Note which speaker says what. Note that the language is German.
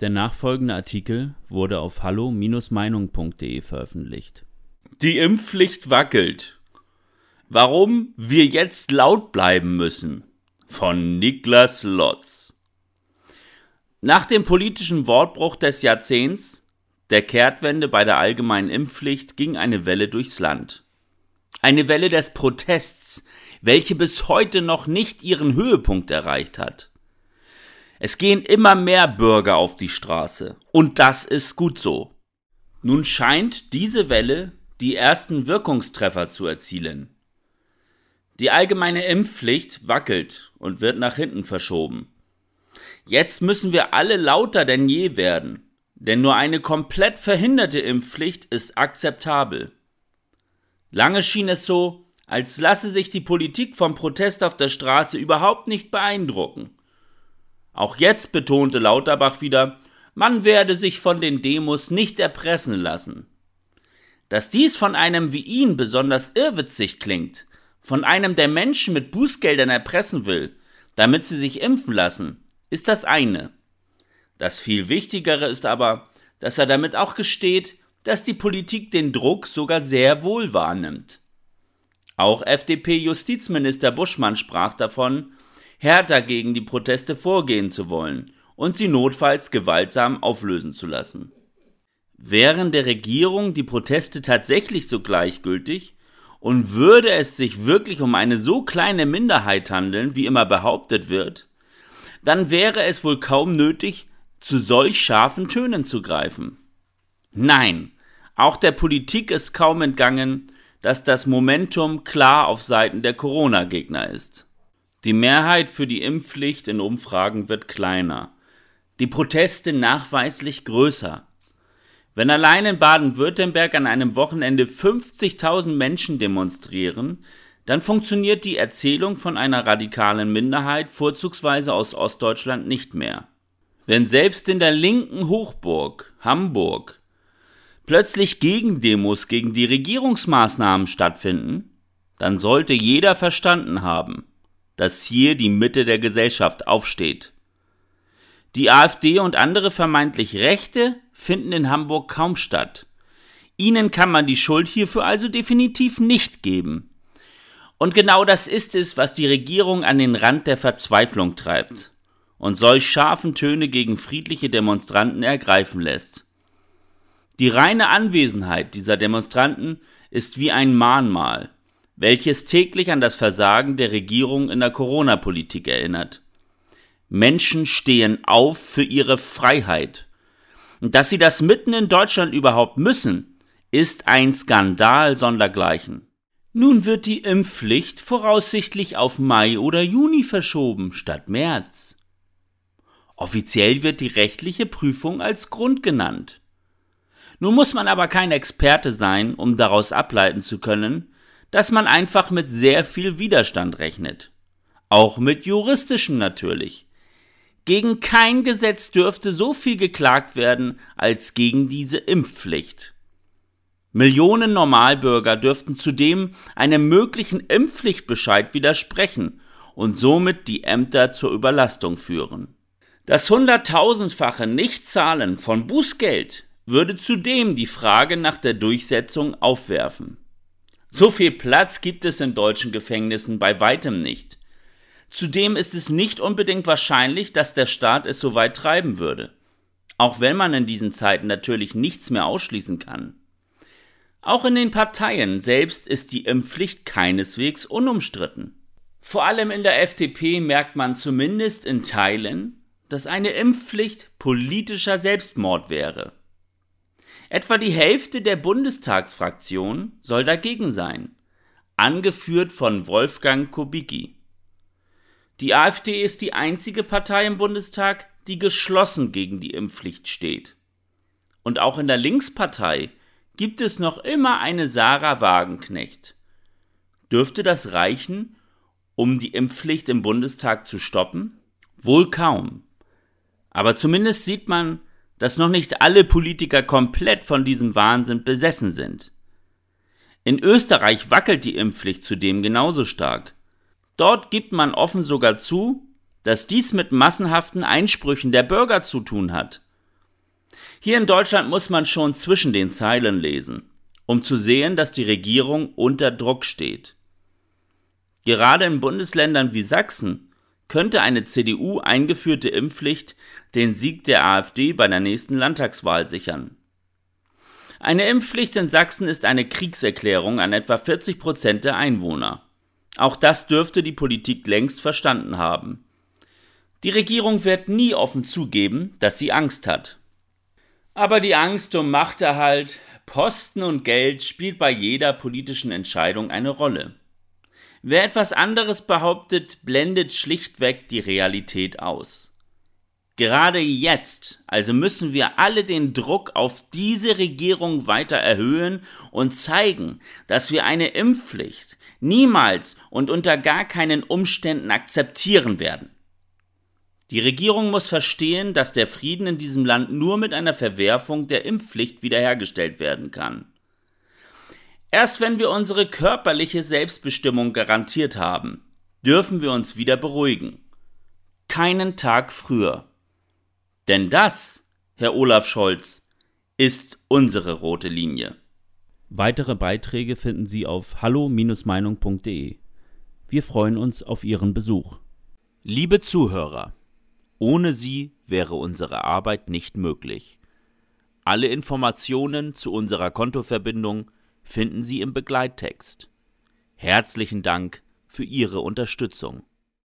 Speaker 1: Der nachfolgende Artikel wurde auf hallo-meinung.de veröffentlicht.
Speaker 2: Die Impfpflicht wackelt. Warum wir jetzt laut bleiben müssen. Von Niklas Lotz. Nach dem politischen Wortbruch des Jahrzehnts, der Kehrtwende bei der allgemeinen Impfpflicht, ging eine Welle durchs Land. Eine Welle des Protests, welche bis heute noch nicht ihren Höhepunkt erreicht hat. Es gehen immer mehr Bürger auf die Straße. Und das ist gut so. Nun scheint diese Welle die ersten Wirkungstreffer zu erzielen. Die allgemeine Impfpflicht wackelt und wird nach hinten verschoben. Jetzt müssen wir alle lauter denn je werden, denn nur eine komplett verhinderte Impfpflicht ist akzeptabel. Lange schien es so, als lasse sich die Politik vom Protest auf der Straße überhaupt nicht beeindrucken. Auch jetzt betonte Lauterbach wieder, man werde sich von den Demos nicht erpressen lassen. Dass dies von einem wie ihn besonders irrwitzig klingt, von einem, der Menschen mit Bußgeldern erpressen will, damit sie sich impfen lassen, ist das eine. Das viel Wichtigere ist aber, dass er damit auch gesteht, dass die Politik den Druck sogar sehr wohl wahrnimmt. Auch FDP-Justizminister Buschmann sprach davon, härter gegen die Proteste vorgehen zu wollen und sie notfalls gewaltsam auflösen zu lassen. Wären der Regierung die Proteste tatsächlich so gleichgültig und würde es sich wirklich um eine so kleine Minderheit handeln, wie immer behauptet wird, dann wäre es wohl kaum nötig, zu solch scharfen Tönen zu greifen. Nein, auch der Politik ist kaum entgangen, dass das Momentum klar auf Seiten der Corona-Gegner ist. Die Mehrheit für die Impfpflicht in Umfragen wird kleiner, die Proteste nachweislich größer. Wenn allein in Baden-Württemberg an einem Wochenende 50.000 Menschen demonstrieren, dann funktioniert die Erzählung von einer radikalen Minderheit vorzugsweise aus Ostdeutschland nicht mehr. Wenn selbst in der linken Hochburg Hamburg plötzlich Gegendemos gegen die Regierungsmaßnahmen stattfinden, dann sollte jeder verstanden haben, dass hier die Mitte der Gesellschaft aufsteht. Die AfD und andere vermeintlich Rechte finden in Hamburg kaum statt. Ihnen kann man die Schuld hierfür also definitiv nicht geben. Und genau das ist es, was die Regierung an den Rand der Verzweiflung treibt und solch scharfen Töne gegen friedliche Demonstranten ergreifen lässt. Die reine Anwesenheit dieser Demonstranten ist wie ein Mahnmal, welches täglich an das Versagen der Regierung in der Corona-Politik erinnert. Menschen stehen auf für ihre Freiheit. Und dass sie das mitten in Deutschland überhaupt müssen, ist ein Skandal sondergleichen. Nun wird die Impfpflicht voraussichtlich auf Mai oder Juni verschoben statt März. Offiziell wird die rechtliche Prüfung als Grund genannt. Nun muss man aber kein Experte sein, um daraus ableiten zu können, dass man einfach mit sehr viel Widerstand rechnet. Auch mit juristischem natürlich. Gegen kein Gesetz dürfte so viel geklagt werden als gegen diese Impfpflicht. Millionen Normalbürger dürften zudem einem möglichen Impfpflichtbescheid widersprechen und somit die Ämter zur Überlastung führen. Das hunderttausendfache Nichtzahlen von Bußgeld würde zudem die Frage nach der Durchsetzung aufwerfen. So viel Platz gibt es in deutschen Gefängnissen bei weitem nicht. Zudem ist es nicht unbedingt wahrscheinlich, dass der Staat es so weit treiben würde. Auch wenn man in diesen Zeiten natürlich nichts mehr ausschließen kann. Auch in den Parteien selbst ist die Impfpflicht keineswegs unumstritten. Vor allem in der FDP merkt man zumindest in Teilen, dass eine Impfpflicht politischer Selbstmord wäre. Etwa die Hälfte der Bundestagsfraktion soll dagegen sein, angeführt von Wolfgang Kubicki. Die AfD ist die einzige Partei im Bundestag, die geschlossen gegen die Impfpflicht steht. Und auch in der Linkspartei gibt es noch immer eine Sarah Wagenknecht. Dürfte das reichen, um die Impfpflicht im Bundestag zu stoppen? Wohl kaum. Aber zumindest sieht man, dass noch nicht alle Politiker komplett von diesem Wahnsinn besessen sind. In Österreich wackelt die Impfpflicht zudem genauso stark. Dort gibt man offen sogar zu, dass dies mit massenhaften Einsprüchen der Bürger zu tun hat. Hier in Deutschland muss man schon zwischen den Zeilen lesen, um zu sehen, dass die Regierung unter Druck steht. Gerade in Bundesländern wie Sachsen könnte eine CDU eingeführte Impfpflicht den Sieg der AfD bei der nächsten Landtagswahl sichern. Eine Impfpflicht in Sachsen ist eine Kriegserklärung an etwa 40 Prozent der Einwohner. Auch das dürfte die Politik längst verstanden haben. Die Regierung wird nie offen zugeben, dass sie Angst hat. Aber die Angst um Machterhalt, Posten und Geld spielt bei jeder politischen Entscheidung eine Rolle. Wer etwas anderes behauptet, blendet schlichtweg die Realität aus. Gerade jetzt, also müssen wir alle den Druck auf diese Regierung weiter erhöhen und zeigen, dass wir eine Impfpflicht niemals und unter gar keinen Umständen akzeptieren werden. Die Regierung muss verstehen, dass der Frieden in diesem Land nur mit einer Verwerfung der Impfpflicht wiederhergestellt werden kann. Erst wenn wir unsere körperliche Selbstbestimmung garantiert haben, dürfen wir uns wieder beruhigen. Keinen Tag früher. Denn das, Herr Olaf Scholz, ist unsere rote Linie.
Speaker 1: Weitere Beiträge finden Sie auf hallo-meinung.de. Wir freuen uns auf Ihren Besuch.
Speaker 2: Liebe Zuhörer, ohne Sie wäre unsere Arbeit nicht möglich. Alle Informationen zu unserer Kontoverbindung finden Sie im Begleittext. Herzlichen Dank für Ihre Unterstützung.